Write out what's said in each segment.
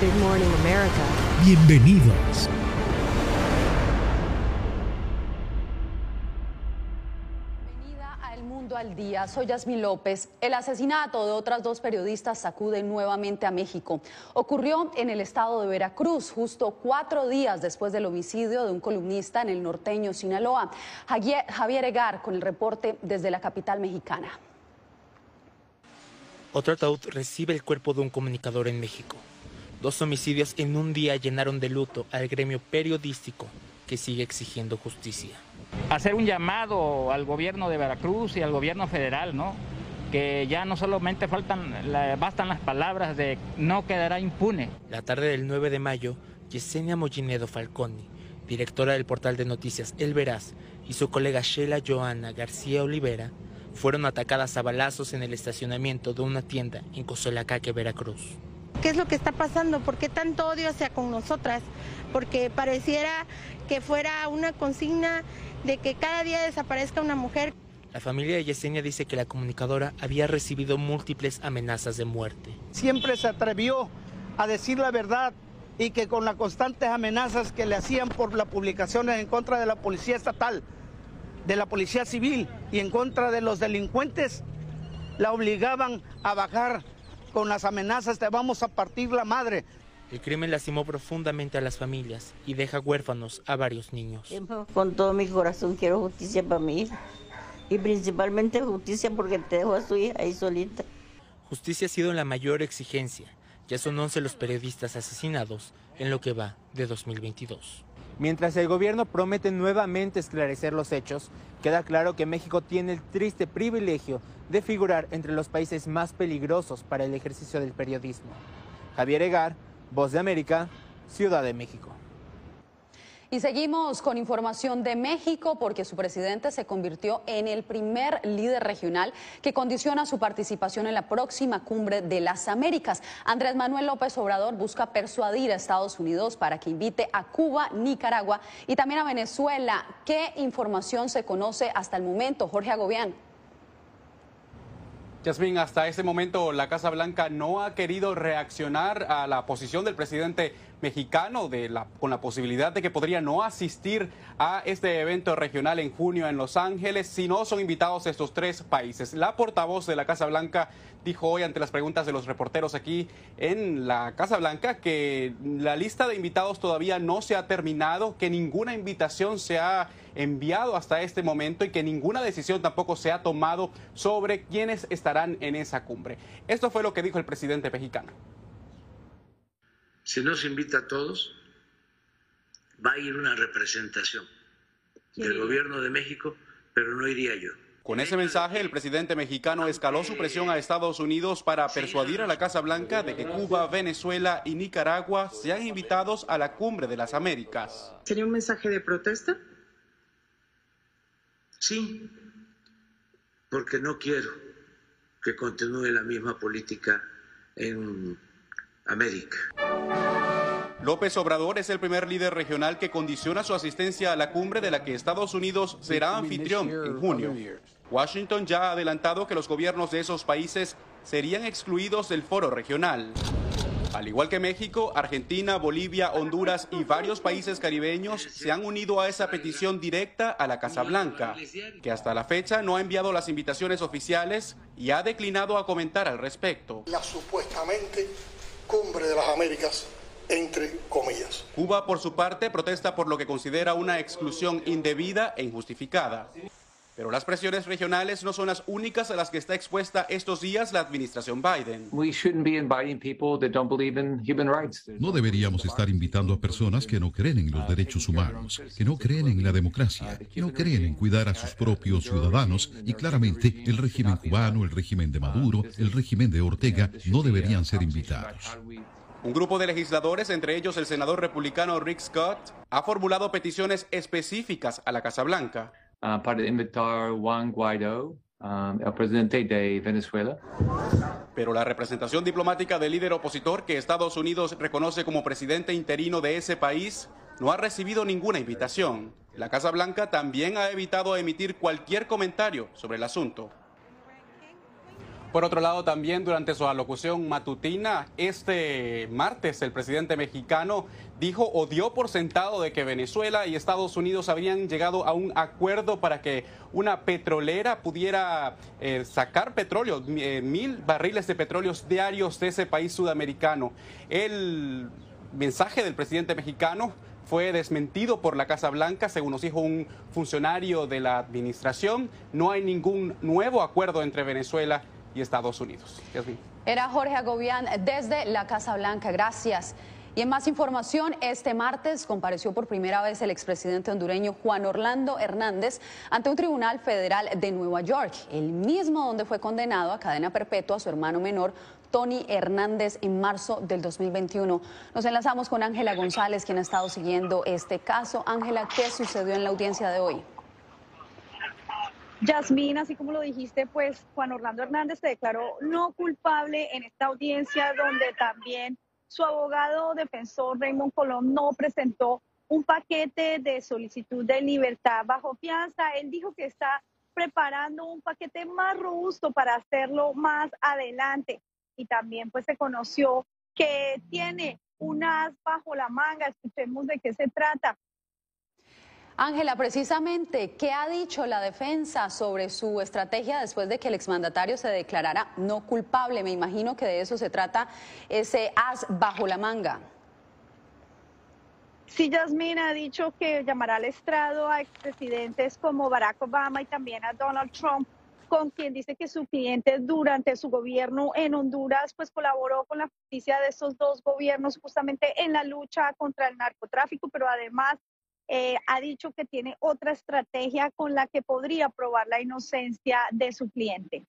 Good morning, America. Bienvenidos. Bienvenida a El Mundo al Día. Soy Yasmín López. El asesinato de otras dos periodistas sacude nuevamente a México. Ocurrió en el estado de Veracruz, justo cuatro días después del homicidio de un columnista en el norteño Sinaloa. Javier Javier Egar con el reporte desde la capital mexicana. Otro ataúd recibe el cuerpo de un comunicador en México. Dos homicidios en un día llenaron de luto al gremio periodístico que sigue exigiendo justicia. hacer un llamado al gobierno de Veracruz y al gobierno federal, ¿no? Que ya no solamente faltan, la- bastan las palabras de no quedará impune. La tarde del 9 de mayo, Yesenia Mollinedo Falconi, directora del portal de noticias El Veraz, y su colega Sheila Joana García Olivera fueron atacadas a balazos en el estacionamiento de una tienda en Cozolacaque, Veracruz. ¿Qué es lo que está pasando? ¿Por qué tanto odio hacia con nosotras? Porque pareciera que fuera una consigna de que cada día desaparezca una mujer. La familia de Yesenia dice que la comunicadora había recibido múltiples amenazas de muerte. siempre se atrevió a decir la verdad y que con las constantes amenazas que le hacían por las publicaciones en contra de la policía estatal, de la policía civil y en contra de los delincuentes, la obligaban a bajar con las amenazas de vamos a partir la madre. El crimen lastimó profundamente a las familias y deja huérfanos a varios niños. Con todo mi corazón quiero justicia para mi hija. Y principalmente justicia porque te dejo a su hija ahí solita. Justicia ha sido la mayor exigencia. Ya son 11 los periodistas asesinados en lo que va de 2022. Mientras el gobierno promete nuevamente esclarecer los hechos, queda claro que México tiene el triste privilegio de figurar entre los países más peligrosos para el ejercicio del periodismo. Javier Egar, Voz de América, Ciudad de México. Y seguimos con información de México porque su presidente se convirtió en el primer líder regional que condiciona su participación en la próxima cumbre de las Américas. Andrés Manuel López Obrador busca persuadir a Estados Unidos para que invite a Cuba, Nicaragua y también a Venezuela. ¿Qué información se conoce hasta el momento? Jorge Agobián. Yasmín, hasta este momento la Casa Blanca no ha querido reaccionar a la posición del presidente mexicano de la, con la posibilidad de que podría no asistir a este evento regional en junio en Los Ángeles si no son invitados estos tres países. La portavoz de la Casa Blanca dijo hoy ante las preguntas de los reporteros aquí en la Casa Blanca que la lista de invitados todavía no se ha terminado, que ninguna invitación se ha enviado hasta este momento y que ninguna decisión tampoco se ha tomado sobre quiénes estarán en esa cumbre. Esto fue lo que dijo el presidente mexicano. Si no se invita a todos, va a ir una representación del gobierno de México, pero no iría yo. Con ese mensaje, el presidente mexicano escaló su presión a Estados Unidos para persuadir a la Casa Blanca de que Cuba, Venezuela y Nicaragua sean invitados a la cumbre de las Américas. ¿Sería un mensaje de protesta? Sí, porque no quiero que continúe la misma política en América. López Obrador es el primer líder regional que condiciona su asistencia a la cumbre de la que Estados Unidos será anfitrión en junio. Washington ya ha adelantado que los gobiernos de esos países serían excluidos del foro regional. Al igual que México, Argentina, Bolivia, Honduras y varios países caribeños se han unido a esa petición directa a la Casa Blanca, que hasta la fecha no ha enviado las invitaciones oficiales y ha declinado a comentar al respecto. La supuestamente cumbre de las Américas, entre comillas. Cuba, por su parte, protesta por lo que considera una exclusión indebida e injustificada. Pero las presiones regionales no son las únicas a las que está expuesta estos días la administración Biden. No deberíamos estar invitando a personas que no creen en los derechos humanos, que no creen en la democracia, que no creen en cuidar a sus propios ciudadanos y claramente el régimen cubano, el régimen de Maduro, el régimen de Ortega no deberían ser invitados. Un grupo de legisladores, entre ellos el senador republicano Rick Scott, ha formulado peticiones específicas a la Casa Blanca. Uh, para invitar Juan Guaidó, um, el presidente de Venezuela. Pero la representación diplomática del líder opositor que Estados Unidos reconoce como presidente interino de ese país no ha recibido ninguna invitación. La Casa Blanca también ha evitado emitir cualquier comentario sobre el asunto. Por otro lado, también durante su alocución matutina, este martes el presidente mexicano dijo o dio por sentado de que Venezuela y Estados Unidos habrían llegado a un acuerdo para que una petrolera pudiera eh, sacar petróleo, eh, mil barriles de petróleos diarios de ese país sudamericano. El mensaje del presidente mexicano fue desmentido por la Casa Blanca, según nos dijo un funcionario de la administración. No hay ningún nuevo acuerdo entre Venezuela y Estados Unidos. Era Jorge Agobián desde la Casa Blanca. Gracias. Y en más información, este martes compareció por primera vez el expresidente hondureño Juan Orlando Hernández ante un tribunal federal de Nueva York, el mismo donde fue condenado a cadena perpetua a su hermano menor Tony Hernández en marzo del 2021. Nos enlazamos con Ángela González, quien ha estado siguiendo este caso. Ángela, ¿qué sucedió en la audiencia de hoy? Yasmín, así como lo dijiste, pues Juan Orlando Hernández se declaró no culpable en esta audiencia donde también su abogado defensor Raymond Colón no presentó un paquete de solicitud de libertad bajo fianza. Él dijo que está preparando un paquete más robusto para hacerlo más adelante. Y también pues se conoció que tiene unas bajo la manga. Escuchemos de qué se trata. Ángela, precisamente, ¿qué ha dicho la defensa sobre su estrategia después de que el exmandatario se declarara no culpable? Me imagino que de eso se trata ese as bajo la manga. Sí, Yasmin ha dicho que llamará al estrado a expresidentes como Barack Obama y también a Donald Trump, con quien dice que su cliente durante su gobierno en Honduras pues colaboró con la justicia de esos dos gobiernos justamente en la lucha contra el narcotráfico, pero además eh, ha dicho que tiene otra estrategia con la que podría probar la inocencia de su cliente.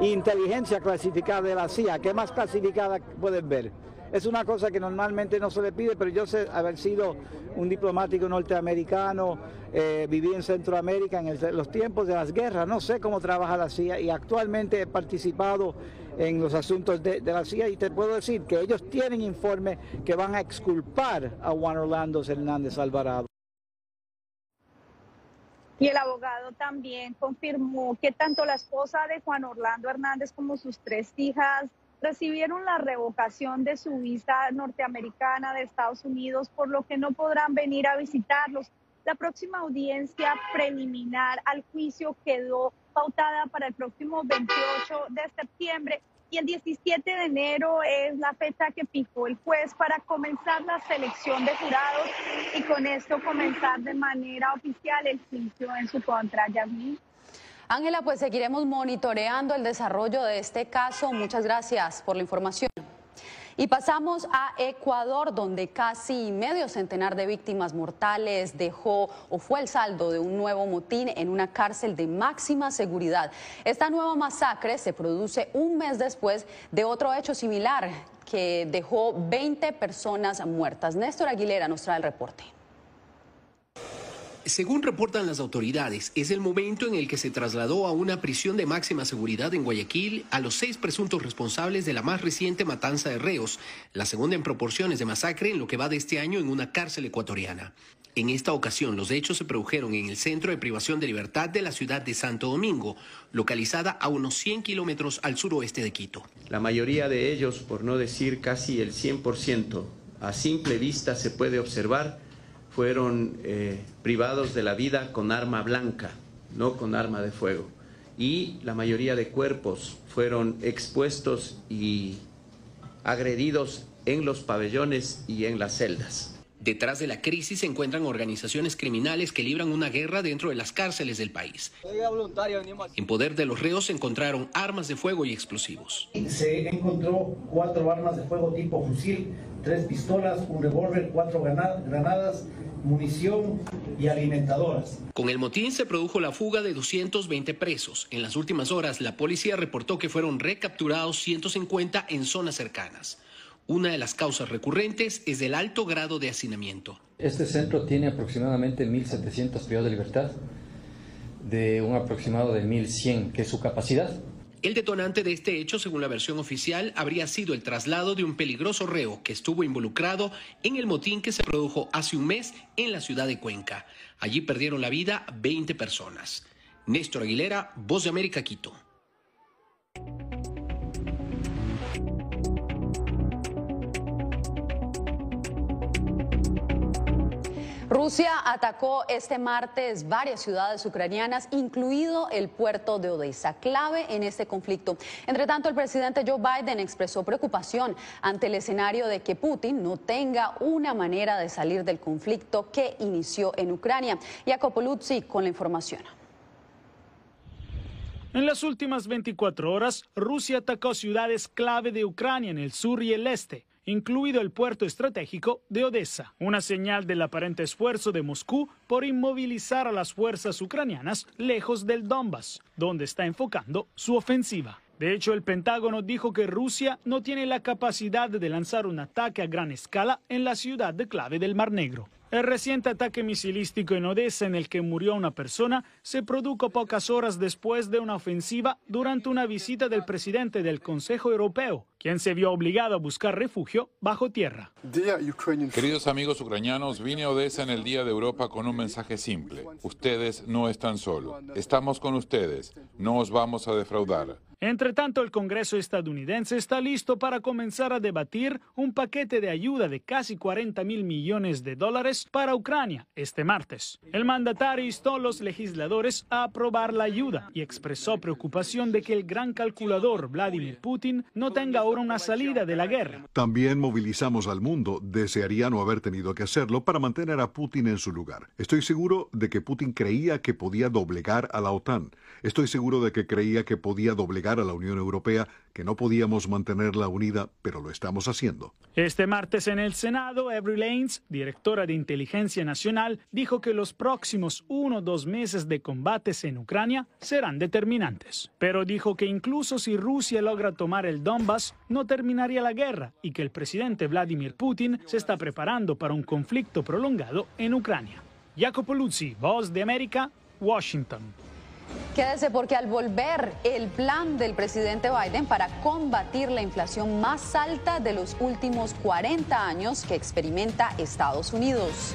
Inteligencia clasificada de la CIA, ¿qué más clasificada pueden ver? Es una cosa que normalmente no se le pide, pero yo sé haber sido un diplomático norteamericano, eh, viví en Centroamérica en los tiempos de las guerras, no sé cómo trabaja la CIA y actualmente he participado en los asuntos de, la CIA y te puedo decir que ellos tienen informes que van a exculpar a Juan Orlando Hernández Alvarado. Y el abogado también confirmó que tanto la esposa de Juan Orlando Hernández como sus tres hijas recibieron la revocación de su visa norteamericana de Estados Unidos, por lo que no podrán venir a visitarlos. La próxima audiencia preliminar al juicio quedó pautada para el próximo 28 de septiembre y el 17 de enero es la fecha que fijó el juez para comenzar la selección de jurados y con esto comenzar de manera oficial el juicio en su contra. Ángela, pues seguiremos monitoreando el desarrollo de este caso. Muchas gracias por la información. Y pasamos a Ecuador, donde casi medio centenar de víctimas mortales dejó o fue el saldo de un nuevo motín en una cárcel de máxima seguridad. Esta nueva masacre se produce un mes después de otro hecho similar que dejó 20 personas muertas. Néstor Aguilera nos trae el reporte. Según reportan las autoridades, es el momento en el que se trasladó a una prisión de máxima seguridad en Guayaquil a los seis presuntos responsables de la más reciente matanza de reos, la segunda en proporciones de masacre en lo que va de este año en una cárcel ecuatoriana. En esta ocasión, los hechos se produjeron en el centro de privación de libertad de la ciudad de Santo Domingo, localizada a unos 100 kilómetros al suroeste de Quito. La mayoría de ellos, por no decir casi el 100%, a simple vista se puede observar fueron eh, privados de la vida con arma blanca, no con arma de fuego. Y la mayoría de cuerpos fueron expuestos y agredidos en los pabellones y en las celdas. Detrás de la crisis se encuentran organizaciones criminales que libran una guerra dentro de las cárceles del país. En poder de los reos se encontraron armas de fuego y explosivos. Se encontró cuatro armas de fuego tipo fusil, tres pistolas, un revólver, cuatro granadas, munición y alimentadoras. Con el motín se produjo la fuga de 220 presos. En las últimas horas, la policía reportó que fueron recapturados 150 en zonas cercanas. Una de las causas recurrentes es el alto grado de hacinamiento. Este centro tiene aproximadamente 1.700 privados de libertad, de un aproximado de 1.100, que es su capacidad. El detonante de este hecho, según la versión oficial, habría sido el traslado de un peligroso reo que estuvo involucrado en el motín que se produjo hace un mes en la ciudad de Cuenca. Allí perdieron la vida 20 personas. Néstor Aguilera, Voz de América, Quito. Rusia atacó este martes varias ciudades ucranianas, incluido el puerto de Odessa, clave en este conflicto. Entre tanto, el presidente Joe Biden expresó preocupación ante el escenario de que Putin no tenga una manera de salir del conflicto que inició en Ucrania. Jacopo con la información. En las últimas 24 horas, Rusia atacó ciudades clave de Ucrania en el sur y el este incluido el puerto estratégico de Odessa, una señal del aparente esfuerzo de Moscú por inmovilizar a las fuerzas ucranianas lejos del Donbass, donde está enfocando su ofensiva. De hecho, el Pentágono dijo que Rusia no tiene la capacidad de lanzar un ataque a gran escala en la ciudad clave del Mar Negro. El reciente ataque misilístico en Odessa en el que murió una persona se produjo pocas horas después de una ofensiva durante una visita del presidente del Consejo Europeo, quien se vio obligado a buscar refugio bajo tierra. Queridos amigos ucranianos, vine a Odessa en el Día de Europa con un mensaje simple. Ustedes no están solos. Estamos con ustedes. No os vamos a defraudar. Entre tanto, el Congreso estadounidense está listo para comenzar a debatir un paquete de ayuda de casi 40 mil millones de dólares para Ucrania este martes. El mandatario instó a los legisladores a aprobar la ayuda y expresó preocupación de que el gran calculador Vladimir Putin no tenga ahora una salida de la guerra. También movilizamos al mundo. Desearía no haber tenido que hacerlo para mantener a Putin en su lugar. Estoy seguro de que Putin creía que podía doblegar a la OTAN. Estoy seguro de que creía que podía doblegar a la Unión Europea que no podíamos mantenerla unida, pero lo estamos haciendo. Este martes en el Senado, Avery Lanes, directora de Inteligencia Nacional, dijo que los próximos uno o dos meses de combates en Ucrania serán determinantes. Pero dijo que incluso si Rusia logra tomar el Donbass, no terminaría la guerra y que el presidente Vladimir Putin se está preparando para un conflicto prolongado en Ucrania. Jacopo Luzzi, Voz de América, Washington. Quédese porque al volver el plan del presidente Biden para combatir la inflación más alta de los últimos 40 años que experimenta Estados Unidos.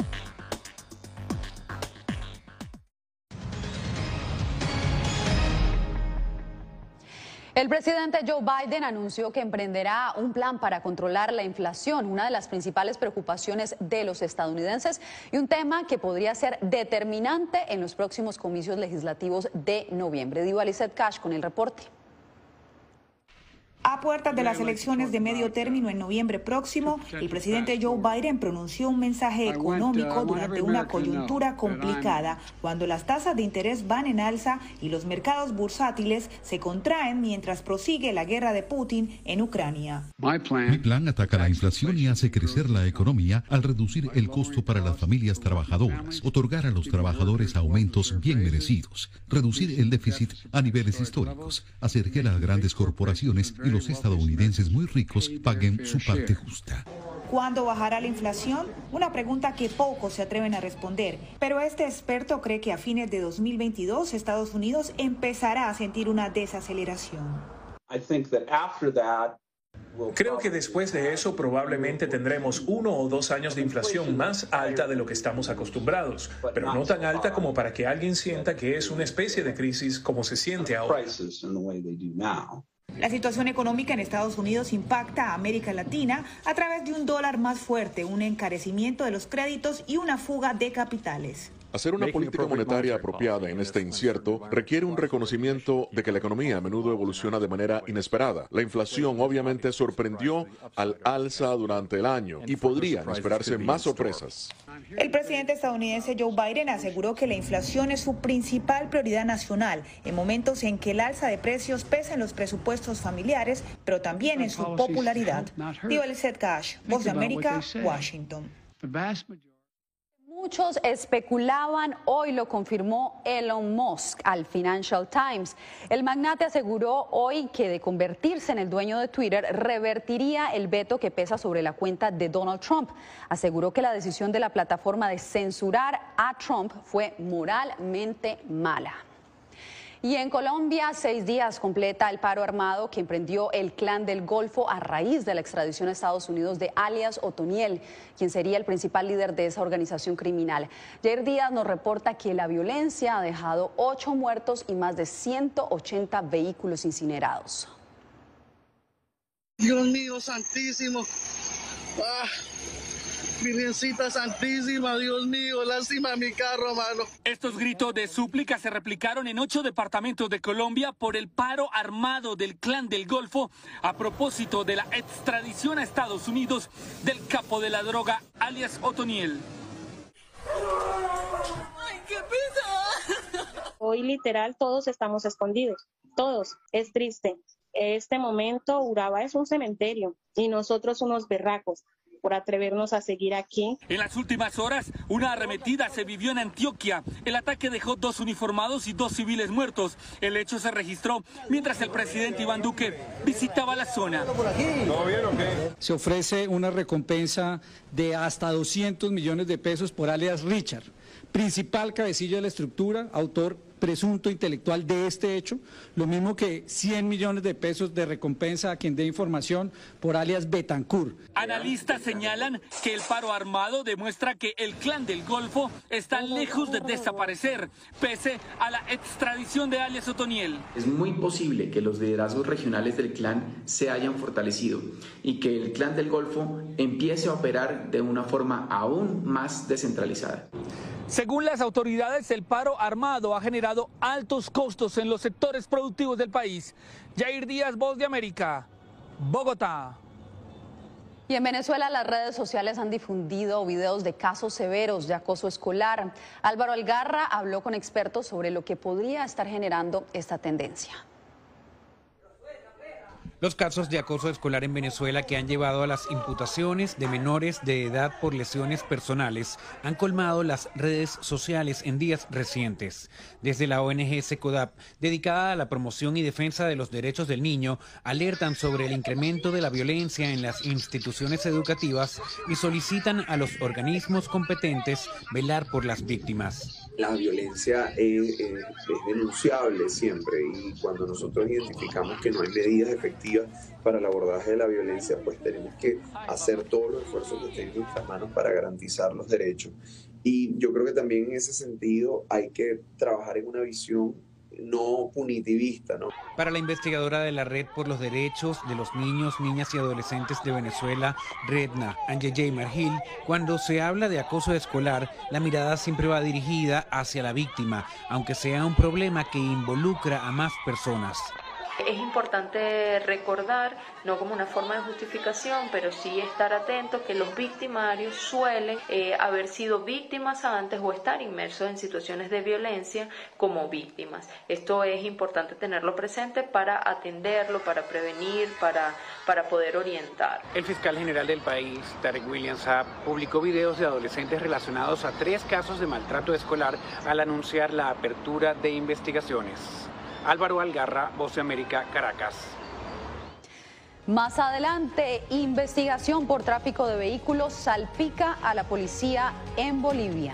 El presidente Joe Biden anunció que emprenderá un plan para controlar la inflación, una de las principales preocupaciones de los estadounidenses y un tema que podría ser determinante en los próximos comicios legislativos de noviembre. Diva Lizette Cash con el reporte. A puertas de las elecciones de medio término en noviembre próximo, el presidente Joe Biden pronunció un mensaje económico durante una coyuntura complicada, cuando las tasas de interés van en alza y los mercados bursátiles se contraen mientras prosigue la guerra de Putin en Ucrania. Mi plan ataca la inflación y hace crecer la economía al reducir el costo para las familias trabajadoras, otorgar a los trabajadores aumentos bien merecidos, reducir el déficit a niveles históricos, hacer que las grandes corporaciones y los estadounidenses muy ricos paguen su parte justa. ¿Cuándo bajará la inflación? Una pregunta que pocos se atreven a responder, pero este experto cree que a fines de 2022 Estados Unidos empezará a sentir una desaceleración. Creo que después de eso probablemente tendremos uno o dos años de inflación más alta de lo que estamos acostumbrados, pero no tan alta como para que alguien sienta que es una especie de crisis como se siente ahora. La situación económica en Estados Unidos impacta a América Latina a través de un dólar más fuerte, un encarecimiento de los créditos y una fuga de capitales. Hacer una política monetaria apropiada en este incierto requiere un reconocimiento de que la economía a menudo evoluciona de manera inesperada. La inflación obviamente sorprendió al alza durante el año y podrían esperarse más sorpresas. El presidente estadounidense Joe Biden aseguró que la inflación es su principal prioridad nacional en momentos en que el alza de precios pesa en los presupuestos familiares, pero también en su popularidad. Digo Lizette Cash, Voz de América, Washington. Muchos especulaban, hoy lo confirmó Elon Musk al Financial Times. El magnate aseguró hoy que de convertirse en el dueño de Twitter revertiría el veto que pesa sobre la cuenta de Donald Trump. Aseguró que la decisión de la plataforma de censurar a Trump fue moralmente mala. Y en Colombia, seis días completa el paro armado que emprendió el clan del Golfo a raíz de la extradición a Estados Unidos de alias Otoniel, quien sería el principal líder de esa organización criminal. Jair Díaz nos reporta que la violencia ha dejado ocho muertos y más de 180 vehículos incinerados. Dios mío, santísimo. Ah. Virgencita Santísima, Dios mío, lástima mi carro, mano. Estos gritos de súplica se replicaron en ocho departamentos de Colombia por el paro armado del Clan del Golfo a propósito de la extradición a Estados Unidos del capo de la droga, alias Otoniel. Ay, qué Hoy literal todos estamos escondidos, todos. Es triste. Este momento Uraba es un cementerio y nosotros unos berracos por atrevernos a seguir aquí. En las últimas horas, una arremetida se vivió en Antioquia. El ataque dejó dos uniformados y dos civiles muertos. El hecho se registró mientras el presidente Iván Duque visitaba la zona. Se ofrece una recompensa de hasta 200 millones de pesos por alias Richard, principal cabecilla de la estructura, autor presunto intelectual de este hecho, lo mismo que 100 millones de pesos de recompensa a quien dé información por alias Betancourt. Analistas señalan que el paro armado demuestra que el clan del Golfo está lejos de desaparecer, pese a la extradición de alias Otoniel. Es muy posible que los liderazgos regionales del clan se hayan fortalecido y que el clan del Golfo empiece a operar de una forma aún más descentralizada. Según las autoridades, el paro armado ha generado altos costos en los sectores productivos del país. Jair Díaz, Voz de América, Bogotá. Y en Venezuela las redes sociales han difundido videos de casos severos de acoso escolar. Álvaro Algarra habló con expertos sobre lo que podría estar generando esta tendencia. Los casos de acoso escolar en Venezuela que han llevado a las imputaciones de menores de edad por lesiones personales han colmado las redes sociales en días recientes. Desde la ONG SECODAP, dedicada a la promoción y defensa de los derechos del niño, alertan sobre el incremento de la violencia en las instituciones educativas y solicitan a los organismos competentes velar por las víctimas la violencia es, denunciable siempre y cuando nosotros identificamos que no hay medidas efectivas para el abordaje de la violencia, pues tenemos que hacer todos los esfuerzos que estén en nuestras manos para garantizar los derechos. Y yo creo que también en ese sentido hay que trabajar en una visión no punitivista. ¿no? Para la investigadora de la Red por los Derechos de los Niños, Niñas y Adolescentes de Venezuela, Redna J. Margil, cuando se habla de acoso escolar, la mirada siempre va dirigida hacia la víctima, aunque sea un problema que involucra a más personas. Es importante recordar, no como una forma de justificación, pero sí estar atentos que los victimarios suelen eh, haber sido víctimas antes o estar inmersos en situaciones de violencia como víctimas. Esto es importante tenerlo presente para atenderlo, para prevenir, para, para poder orientar. El fiscal general del país, Tarek Williams, publicó videos de adolescentes relacionados a tres casos de maltrato escolar al anunciar la apertura de investigaciones. Álvaro Algarra, Voz de América, Caracas. Más adelante, investigación por tráfico de vehículos salpica a la policía en Bolivia.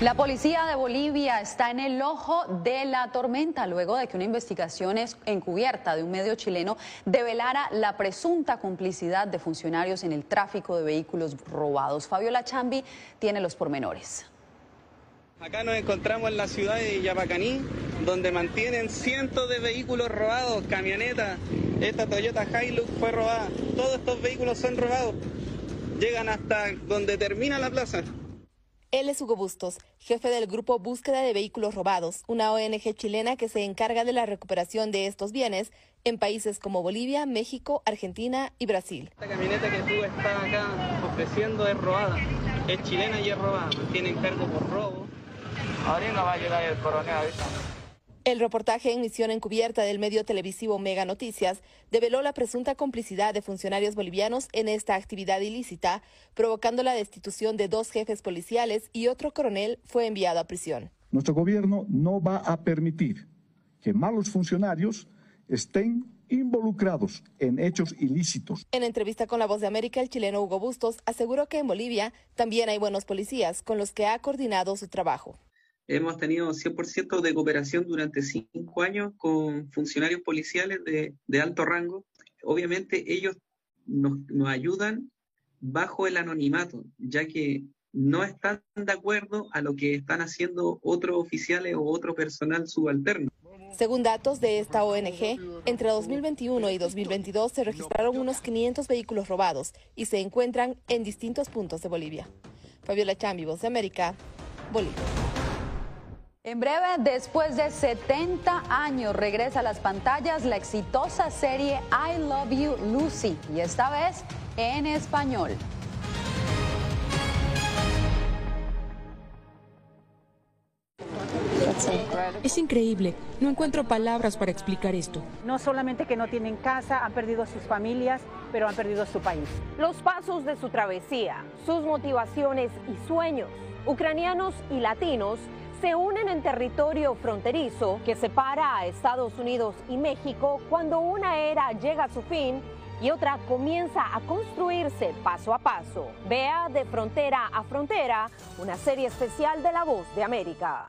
La policía de Bolivia está en el ojo de la tormenta luego de que una investigación encubierta de un medio chileno develara la presunta complicidad de funcionarios en el tráfico de vehículos robados. Fabiola Chambi tiene los pormenores. Acá nos encontramos en la ciudad de Yapacaní, donde mantienen cientos de vehículos robados, camionetas. Esta Toyota Hilux fue robada. Todos estos vehículos son robados. Llegan hasta donde termina la plaza. Él es Hugo Bustos, jefe del grupo Búsqueda de Vehículos Robados, una ONG chilena que se encarga de la recuperación de estos bienes en países como Bolivia, México, Argentina y Brasil. Esta camioneta que tú estás acá ofreciendo es robada, es chilena y es robada, tienen cargo por robo. Ahora va a llegar el coronel ahorita. El reportaje en misión encubierta del medio televisivo Mega Noticias develó la presunta complicidad de funcionarios bolivianos en esta actividad ilícita, provocando la destitución de dos jefes policiales y otro coronel fue enviado a prisión. Nuestro gobierno no va a permitir que malos funcionarios estén involucrados en hechos ilícitos. En entrevista con La Voz de América, el chileno Hugo Bustos aseguró que en Bolivia también hay buenos policías con los que ha coordinado su trabajo. Hemos tenido 100% de cooperación durante cinco años con funcionarios policiales de, alto rango. Obviamente ellos nos, ayudan bajo el anonimato, ya que no están de acuerdo a lo que están haciendo otros oficiales o otro personal subalterno. Según datos de esta ONG, entre 2021 y 2022 se registraron unos 500 vehículos robados y se encuentran en distintos puntos de Bolivia. Fabiola Chambi, Voz de América, Bolivia. En breve, después de 70 años, regresa a las pantallas la exitosa serie I Love You Lucy y esta vez en español. Es increíble. No encuentro palabras para explicar esto. No solamente que no tienen casa, han perdido sus familias, pero han perdido su país. Los pasos de su travesía, sus motivaciones y sueños, ucranianos y latinos, se unen en territorio fronterizo que separa a Estados Unidos y México cuando una era llega a su fin y otra comienza a construirse paso a paso. Vea de frontera a frontera una serie especial de La Voz de América.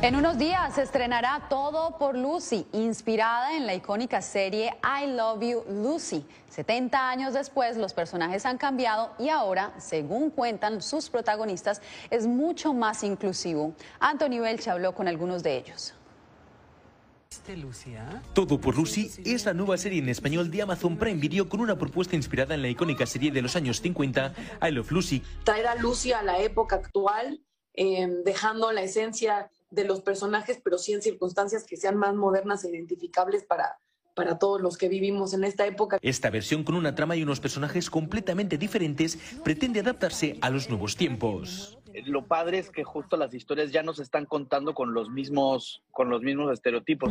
En unos días se estrenará Todo por Lucy, inspirada en la icónica serie I Love You Lucy. 70 años después, los personajes han cambiado y ahora, según cuentan sus protagonistas, es mucho más inclusivo. Anthony Welch habló con algunos de ellos. Todo por Lucy es la nueva serie en español de Amazon Prime Video con una propuesta inspirada en la icónica serie de los años 50, I Love Lucy. Traer a Lucy a la época actual, eh, dejando la esencia de los personajes, pero sí en circunstancias que sean más modernas e identificables para, para todos los que vivimos en esta época. Esta versión con una trama y unos personajes completamente diferentes pretende adaptarse a los nuevos tiempos lo padre es que justo las historias ya nos están contando con los mismos, con los mismos estereotipos.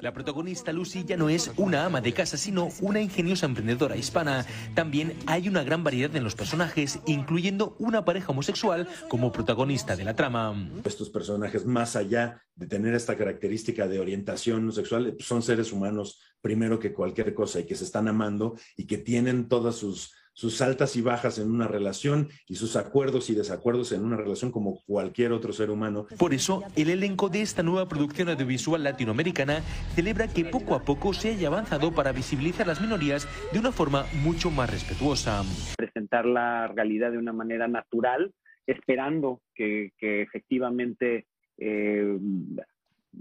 La protagonista Lucy ya no es una ama de casa, sino una ingeniosa emprendedora hispana. También hay una gran variedad en los personajes, incluyendo una pareja homosexual como protagonista de la trama. Estos personajes, más allá de tener esta característica de orientación sexual, son seres humanos primero que cualquier cosa y que se están amando y que tienen todas sus sus altas y bajas en una relación y sus acuerdos y desacuerdos en una relación como cualquier otro ser humano. Por eso, el elenco de esta nueva producción audiovisual latinoamericana celebra que poco a poco se haya avanzado para visibilizar las minorías de una forma mucho más respetuosa. Presentar la realidad de una manera natural, esperando que, efectivamente eh,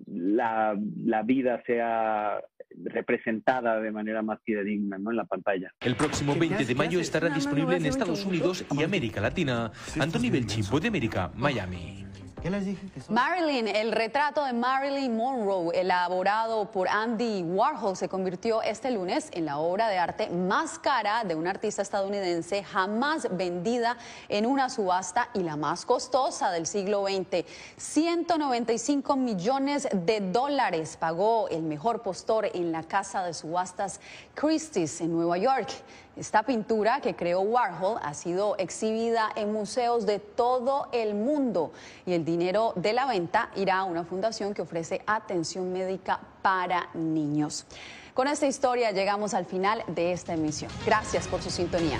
la, la, vida sea representada de manera más fidedigna ¿no? en la pantalla. El próximo 20 de mayo estará disponible en Estados Unidos y América Latina. Anthony Belchi, de América, Miami. ¿Qué les dije Marilyn, el retrato de Marilyn Monroe, elaborado por Andy Warhol, se convirtió este lunes en la obra de arte más cara de un artista estadounidense jamás vendida en una subasta y la más costosa del siglo XX. 195 millones de dólares pagó el mejor postor en la casa de subastas Christie's en Nueva York. Esta pintura que creó Warhol ha sido exhibida en museos de todo el mundo y el dinero de la venta irá a una fundación que ofrece atención médica para niños. Con esta historia llegamos al final de esta emisión. Gracias por su sintonía.